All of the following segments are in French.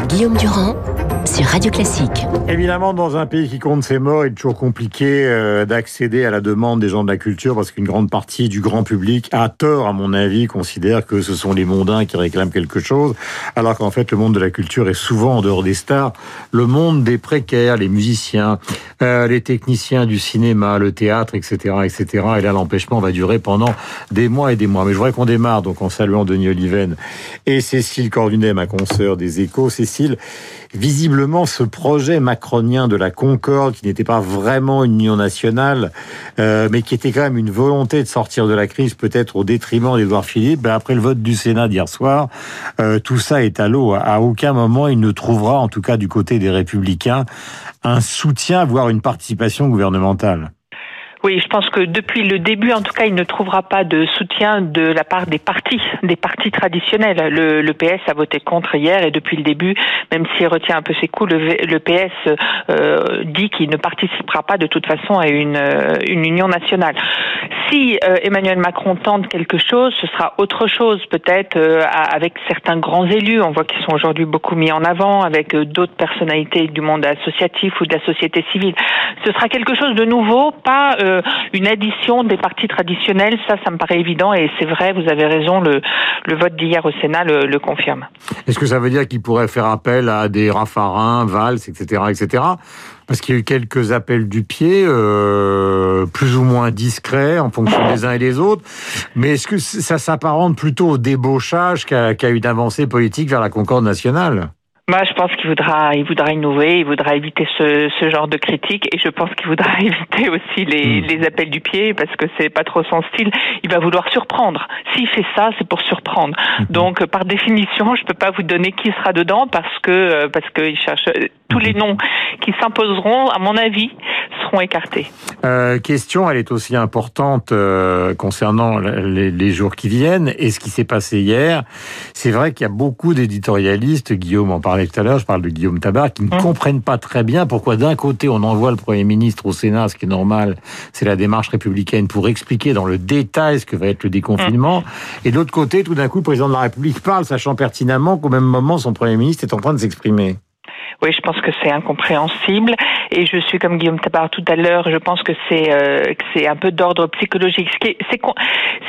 Guillaume Durand sur Radio Classique. Évidemment, dans un pays qui compte ses morts, il est toujours compliqué euh, d'accéder à la demande des gens de la culture parce qu'une grande partie du grand public, a tort à mon avis, considère que ce sont les mondains qui réclament quelque chose, alors qu'en fait le monde de la culture est souvent en dehors des stars, le monde des précaires, les musiciens, euh, les techniciens du cinéma, le théâtre, etc., etc. Et là, l'empêchement va durer pendant des mois et des mois. Mais je voudrais qu'on démarre donc en saluant Denis Oliven et Cécile Cordunet, ma consoeur des Échos. Cécile, visiblement, ce projet macronien de la Concorde, qui n'était pas vraiment une union nationale, euh, mais qui était quand même une volonté de sortir de la crise, peut-être au détriment d'Édouard Philippe, ben après le vote du Sénat d'hier soir, euh, tout ça est à l'eau. À aucun moment, il ne trouvera, en tout cas du côté des Républicains, un soutien, voire une participation gouvernementale. Oui, je pense que depuis le début, en tout cas, il ne trouvera pas de soutien de la part des partis, des partis traditionnels. Le, PS a voté contre hier et depuis le début, même s'il retient un peu ses coups, le, PS euh, dit qu'il ne participera pas de toute façon à une, euh, une union nationale. Si euh, Emmanuel Macron tente quelque chose, ce sera autre chose, peut-être avec certains grands élus. On voit qu'ils sont aujourd'hui beaucoup mis en avant, avec d'autres personnalités du monde associatif ou de la société civile. Ce sera quelque chose de nouveau, pas une addition des partis traditionnels, ça, ça me paraît évident et c'est vrai, vous avez raison, le, le vote d'hier au Sénat le, le confirme. Est-ce que ça veut dire qu'il pourrait faire appel à des Raffarins, Valls, etc., etc. Parce qu'il y a eu quelques appels du pied, euh, plus ou moins discrets en fonction des uns et des autres. Mais est-ce que ça s'apparente plutôt au débauchage qu'à qu une avancée politique vers la concorde nationale? Moi, je pense qu'il voudra, il voudra innover, il voudra éviter ce, ce genre de critiques, et je pense qu'il voudra éviter aussi les, hmm. les, appels du pied parce que c'est pas trop son style. Il va vouloir surprendre. S'il fait ça, c'est pour surprendre. Hmm. Donc, par définition, je peux pas vous donner qui sera dedans parce que euh, parce qu'il cherche tous les hmm. noms qui s'imposeront, à mon avis, seront écartés. Euh, question, elle est aussi importante euh, concernant les, les, jours qui viennent et ce qui s'est passé hier. C'est vrai qu'il y a beaucoup d'éditorialistes, Guillaume en parle tout à l'heure, je parle de Guillaume Tabar, qui ne mmh. comprennent pas très bien pourquoi d'un côté on envoie le Premier ministre au Sénat, ce qui est normal, c'est la démarche républicaine pour expliquer dans le détail ce que va être le déconfinement, mmh. et de l'autre côté, tout d'un coup, le président de la République parle, sachant pertinemment qu'au même moment, son Premier ministre est en train de s'exprimer. Oui, je pense que c'est incompréhensible et je suis comme Guillaume Tabar tout à l'heure. Je pense que c'est euh, c'est un peu d'ordre psychologique. C'est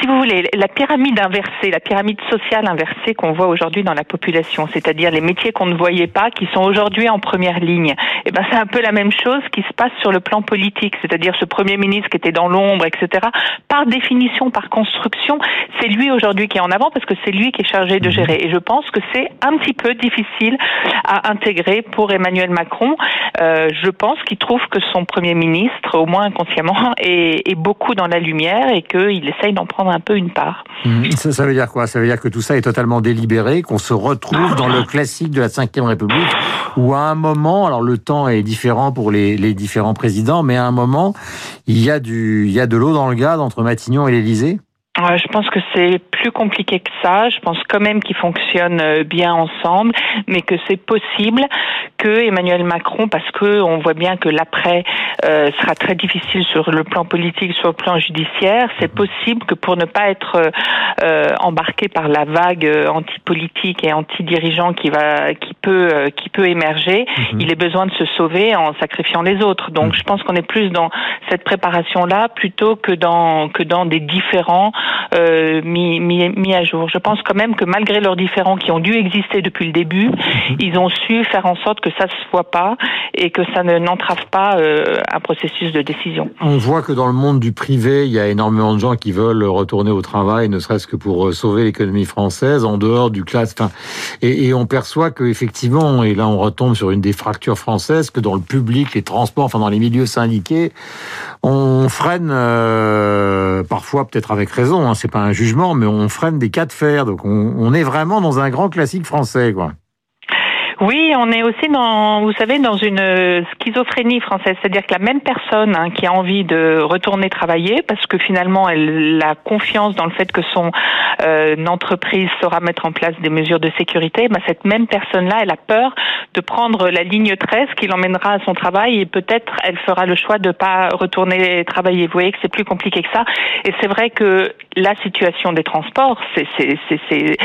si vous voulez la pyramide inversée, la pyramide sociale inversée qu'on voit aujourd'hui dans la population, c'est-à-dire les métiers qu'on ne voyait pas qui sont aujourd'hui en première ligne. Et eh ben c'est un peu la même chose qui se passe sur le plan politique, c'est-à-dire ce premier ministre qui était dans l'ombre, etc. Par définition, par construction, c'est lui aujourd'hui qui est en avant parce que c'est lui qui est chargé de mhm. gérer. Et je pense que c'est un petit peu difficile à intégrer pour Emmanuel Macron. Euh, je pense qu'il trouve que son Premier ministre, au moins inconsciemment, est, beaucoup dans la lumière et qu'il essaye d'en prendre un peu une part. Mmh. Ça, veut dire quoi? Ça veut dire que tout ça est totalement délibéré, qu'on se retrouve dans le classique de la Ve République, où à un moment, alors le temps est différent pour les, les différents présidents, mais à un moment, il y a, du, il y a de l'eau dans le gaz entre Matignon et l'Élysée? Je pense que c'est plus compliqué que ça. Je pense quand même qu'ils fonctionnent euh, bien ensemble, mais que c'est possible que Emmanuel Macron, parce que on voit bien que l'après euh, sera très difficile sur le plan politique, sur le plan judiciaire, c'est possible que pour ne pas être euh, embarqué par la vague anti-politique et anti-dirigeant qui va, qui peut, qui peut émerger, mhm. il ait besoin de se sauver en sacrifiant les autres. Donc, mhm. je pense qu'on est plus dans cette préparation-là plutôt que dans que dans des différents euh, mis, mis, mis, à jour. Je pense quand même que malgré leurs différends qui ont dû exister depuis le début, mhm. ils ont su faire en sorte que ça se voit pas et que ça ne n'entrave pas euh, un processus de décision. On voit que dans le monde du privé, il y a énormément de gens qui veulent retourner au travail, ne serait-ce que pour euh, sauver l'économie française, en dehors du classe. Enfin, et, et on perçoit que effectivement, et là on retombe sur une des fractures françaises, que dans le public, les transports, enfin dans les milieux syndiqués, on freine euh, parfois peut-être avec raison Hein, c'est pas un jugement, mais on freine des cas de fer. Donc on, on est vraiment dans un grand classique français, quoi. Oui, on est aussi dans, vous savez, dans une euh, schizophrénie française, c'est-à-dire que la même personne hein, qui a envie de retourner travailler, parce que finalement elle a confiance dans le fait que son euh, entreprise saura mettre en place des mesures de sécurité, ben cette même personne-là, elle a peur de prendre la ligne 13 qui l'emmènera à son travail et peut-être elle fera le choix de pas retourner travailler. Vous voyez que c'est plus compliqué que ça. Et c'est vrai que la situation des transports, c'est c'est c'est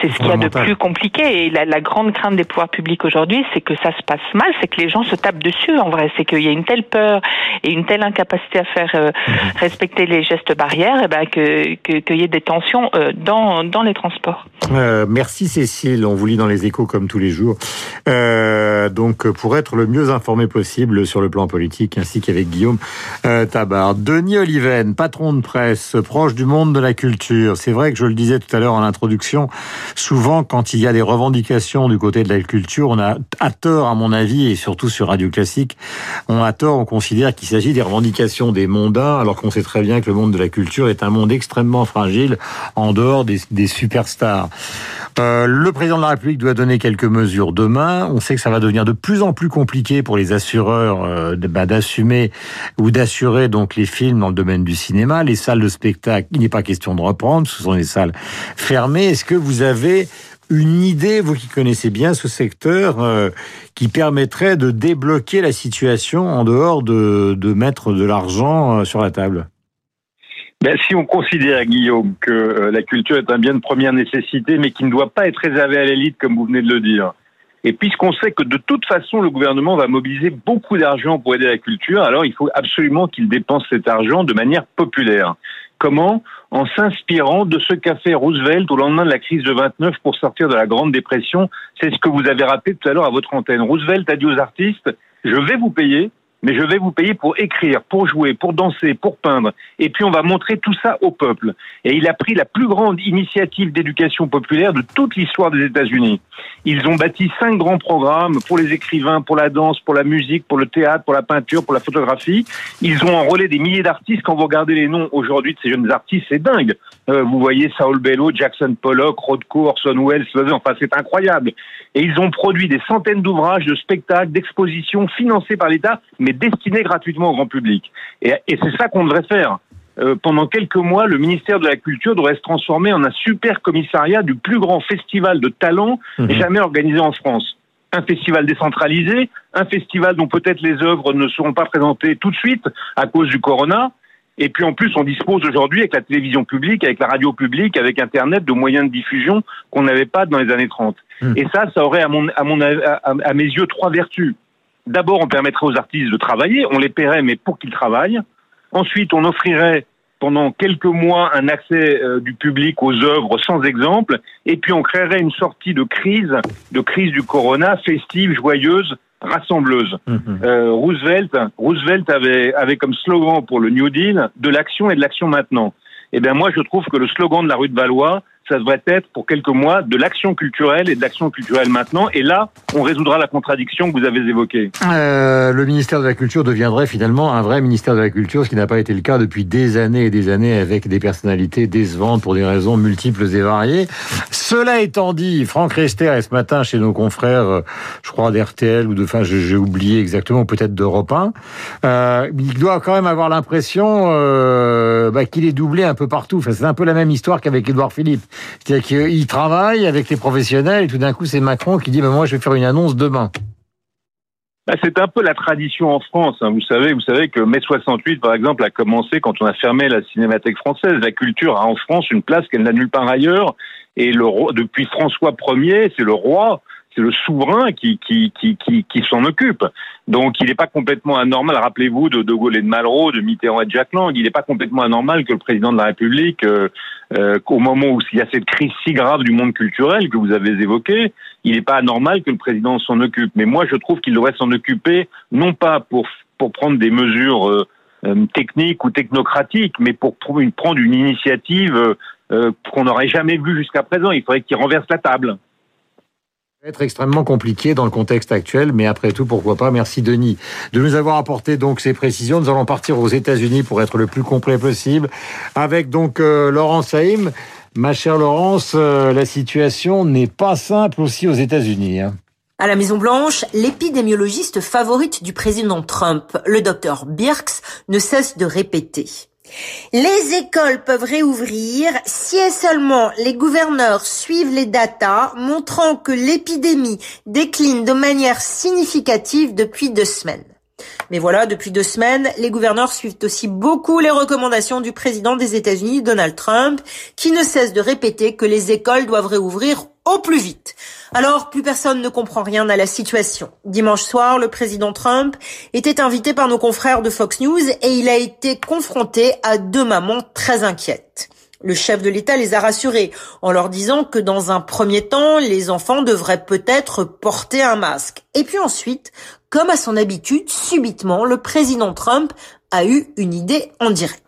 c'est ce qu'il y a de plus compliqué et la, la grande crainte des pouvoirs public aujourd'hui, c'est que ça se passe mal, c'est que les gens se tapent dessus en vrai, c'est qu'il y a une telle peur et une telle incapacité à faire euh, mhm. respecter les gestes barrières, et eh ben que qu'il y ait des tensions euh, dans dans les transports. Euh, merci Cécile, on vous lit dans les échos comme tous les jours. Donc pour être le mieux informé possible sur le plan politique, ainsi qu'avec Guillaume Tabar, Denis Oliven, patron de presse, proche du monde de la culture. C'est vrai que je le disais tout à l'heure en introduction, souvent quand il y a des revendications du côté de la culture, on a tort, à mon avis, et surtout sur Radio Classique, on a tort, on considère qu'il s'agit des revendications des mondains, alors qu'on sait très bien que le monde de la culture est un monde extrêmement fragile en dehors des superstars. Euh, le président de la République doit donner quelques mesures demain. On sait que ça va devenir de plus en plus compliqué pour les assureurs euh, bah, d'assumer ou d'assurer donc les films dans le domaine du cinéma, les salles de spectacle. Il n'est pas question de reprendre, ce sont des salles fermées. Est-ce que vous avez une idée, vous qui connaissez bien ce secteur, euh, qui permettrait de débloquer la situation en dehors de, de mettre de l'argent euh, sur la table? Ben, si on considère, Guillaume, que euh, la culture est un bien de première nécessité, mais qui ne doit pas être réservé à l'élite, comme vous venez de le dire, et puisqu'on sait que de toute façon, le gouvernement va mobiliser beaucoup d'argent pour aider la culture, alors il faut absolument qu'il dépense cet argent de manière populaire. Comment? En s'inspirant de ce qu'a fait Roosevelt au lendemain de la crise de 29 pour sortir de la Grande Dépression. C'est ce que vous avez rappelé tout à l'heure à votre antenne. Roosevelt a dit aux artistes, je vais vous payer, mais je vais vous payer pour écrire, pour jouer, pour danser, pour peindre. Et puis on va montrer tout ça au peuple. Et il a pris la plus grande initiative d'éducation populaire de toute l'histoire des États-Unis. Ils ont bâti cinq grands programmes pour les écrivains, pour la danse, pour la musique, pour le théâtre, pour la peinture, pour la photographie. Ils ont enrôlé des milliers d'artistes. Quand vous regardez les noms aujourd'hui de ces jeunes artistes, c'est dingue. Euh, vous voyez Saul Bellow, Jackson Pollock, Rothko, Orson Welles, enfin c'est incroyable. Et ils ont produit des centaines d'ouvrages, de spectacles, d'expositions financés par l'État, mais destinés gratuitement au grand public. Et, et c'est ça qu'on devrait faire. Euh, pendant quelques mois, le ministère de la Culture devrait se transformer en un super commissariat du plus grand festival de talent mhm. jamais organisé en France. Un festival décentralisé, un festival dont peut-être les œuvres ne seront pas présentées tout de suite à cause du corona, et puis en plus, on dispose aujourd'hui avec la télévision publique, avec la radio publique, avec Internet, de moyens de diffusion qu'on n'avait pas dans les années 30. Mhm. Et ça, ça aurait à, mon, à, mon, à mes yeux trois vertus. D'abord, on permettrait aux artistes de travailler, on les paierait, mais pour qu'ils travaillent. Ensuite, on offrirait pendant quelques mois un accès euh, du public aux œuvres sans exemple, et puis on créerait une sortie de crise, de crise du corona, festive, joyeuse, rassembleuse. Mhm. Euh, Roosevelt, Roosevelt avait, avait comme slogan pour le New Deal de l'action et de l'action maintenant. Eh bien moi, je trouve que le slogan de la rue de Valois, ça devrait être pour quelques mois de l'action culturelle et de l'action culturelle maintenant. Et là, on résoudra la contradiction que vous avez évoquée. Euh, le ministère de la Culture deviendrait finalement un vrai ministère de la Culture, ce qui n'a pas été le cas depuis des années et des années avec des personnalités décevantes pour des raisons multiples et variées. Cela étant dit, Franck Rester est ce matin chez nos confrères, euh, je crois d'RTL ou de, enfin, j'ai oublié exactement, peut-être d'Europe 1. Euh, il doit quand même avoir l'impression euh, bah, qu'il est doublé un peu partout. Enfin, c'est un peu la même histoire qu'avec Édouard Philippe. C'est-à-dire travaille avec les professionnels et tout d'un coup, c'est Macron qui dit bah, Moi, je vais faire une annonce demain. Bah, c'est un peu la tradition en France. Hein. Vous savez, vous savez que mai 68, par exemple, a commencé quand on a fermé la Cinémathèque française. La culture a en France une place qu'elle n'a nulle part ailleurs. Et le roi, depuis François Ier, c'est le roi c'est le souverain qui, qui, qui, qui, qui s'en occupe. Donc il n'est pas complètement anormal, rappelez-vous de De Gaulle et de Malraux, de Mitterrand et de Jacques Lang, il n'est pas complètement anormal que le président de la République, euh, euh, au moment où il y a cette crise si grave du monde culturel que vous avez évoquée, il n'est pas anormal que le président s'en occupe. Mais moi je trouve qu'il devrait s'en occuper, non pas pour, pour prendre des mesures euh, techniques ou technocratiques, mais pour prendre une initiative qu'on n'aurait jamais vue jusqu'à présent. Il faudrait qu'il renverse la table être extrêmement compliqué dans le contexte actuel, mais après tout, pourquoi pas. Merci Denis de nous avoir apporté donc ces précisions. Nous allons partir aux États-Unis pour être le plus complet possible, avec donc euh, Laurence Haïm. Ma chère Laurence, euh, la situation n'est pas simple aussi aux États-Unis. Hein. À la Maison Blanche, l'épidémiologiste favorite du président Trump, le docteur Birx, ne cesse de répéter. Les écoles peuvent réouvrir si et seulement les gouverneurs suivent les datas montrant que l'épidémie décline de manière significative depuis deux semaines. Mais voilà, depuis deux semaines, les gouverneurs suivent aussi beaucoup les recommandations du président des États-Unis, Donald Trump, qui ne cesse de répéter que les écoles doivent réouvrir au plus vite. Alors, plus personne ne comprend rien à la situation. Dimanche soir, le président Trump était invité par nos confrères de Fox News et il a été confronté à deux mamans très inquiètes. Le chef de l'État les a rassurés en leur disant que dans un premier temps, les enfants devraient peut-être porter un masque. Et puis ensuite, comme à son habitude, subitement, le président Trump a eu une idée en direct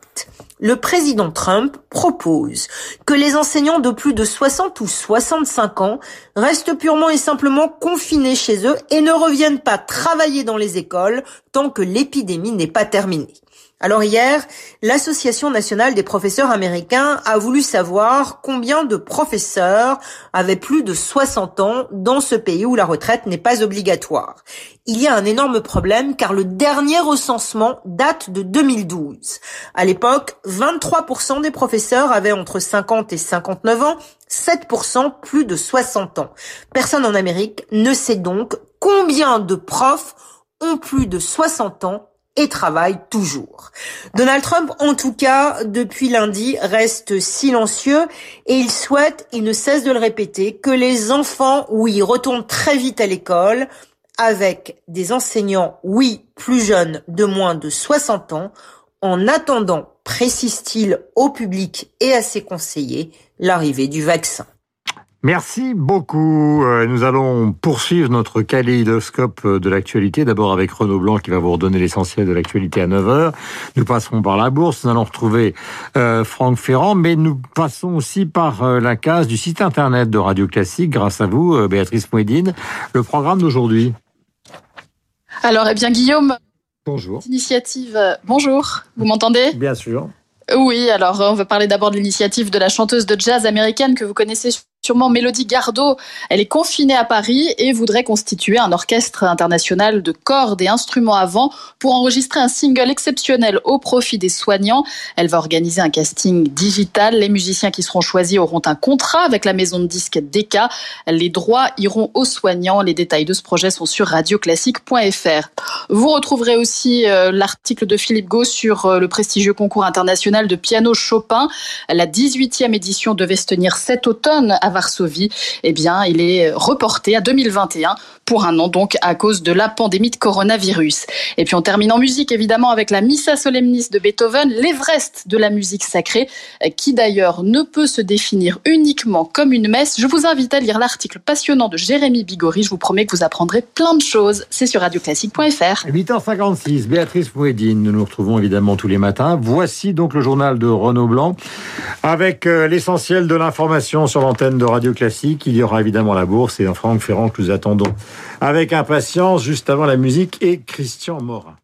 le président Trump propose que les enseignants de plus de 60 ou 65 ans restent purement et simplement confinés chez eux et ne reviennent pas travailler dans les écoles tant que l'épidémie n'est pas terminée. Alors hier, l'Association nationale des professeurs américains a voulu savoir combien de professeurs avaient plus de 60 ans dans ce pays où la retraite n'est pas obligatoire. Il y a un énorme problème car le dernier recensement date de 2012. À l'époque, 23% des professeurs avaient entre 50 et 59 ans, 7% plus de 60 ans. Personne en Amérique ne sait donc combien de profs ont plus de 60 ans et travaille toujours. Donald Trump, en tout cas, depuis lundi, reste silencieux et il souhaite, il ne cesse de le répéter, que les enfants, oui, retournent très vite à l'école avec des enseignants, oui, plus jeunes de moins de 60 ans, en attendant, précise-t-il au public et à ses conseillers, l'arrivée du vaccin. Merci beaucoup. Euh, nous allons poursuivre notre kaléidoscope euh, de l'actualité. D'abord avec Renaud Blanc qui va vous redonner l'essentiel de l'actualité à 9h. Nous passerons par la bourse. Nous allons retrouver euh, Franck Ferrand, mais nous passons aussi par la case du site internet de Radio Classique grâce à vous, Béatrice Mouedine. Le programme d'aujourd'hui. Alors, eh bien, Guillaume. Bonjour. Initiative. Bonjour. Vous m'entendez? Bien sûr. Oui, alors on va parler d'abord de l'initiative de la chanteuse de jazz américaine que vous connaissez sûrement Mélodie Gardot. Elle est confinée à Paris et voudrait constituer un orchestre international de cordes et instruments à vent pour enregistrer un single exceptionnel au profit des soignants. Elle va organiser un casting digital. Les musiciens qui seront choisis auront un contrat avec la maison de disques Decca. Les droits iront aux soignants. Les détails de ce projet sont sur radioclassique.fr. Vous retrouverez aussi euh, l'article de Philippe Gau sur euh, le prestigieux concours international de piano Chopin. La 18e édition devait se tenir cet automne à Varsovie, eh bien, il est reporté à 2021 pour un an, donc à cause de la pandémie de coronavirus. Et puis on termine en musique, évidemment, avec la Missa Solemnis de Beethoven, l'Everest de la musique sacrée, qui d'ailleurs ne peut se définir uniquement comme une messe. Je vous invite à lire l'article passionnant de Jérémy Bigori. Je vous promets que vous apprendrez plein de choses. C'est sur radioclassique.fr. 8h56, Béatrice Mouedine. Nous nous retrouvons évidemment tous les matins. Voici donc le journal de Renaud Blanc avec euh, l'essentiel de l'information sur l'antenne de Radio Classique. Il y aura évidemment la bourse et Franck Ferrand que nous attendons avec impatience juste avant la musique et Christian Morin.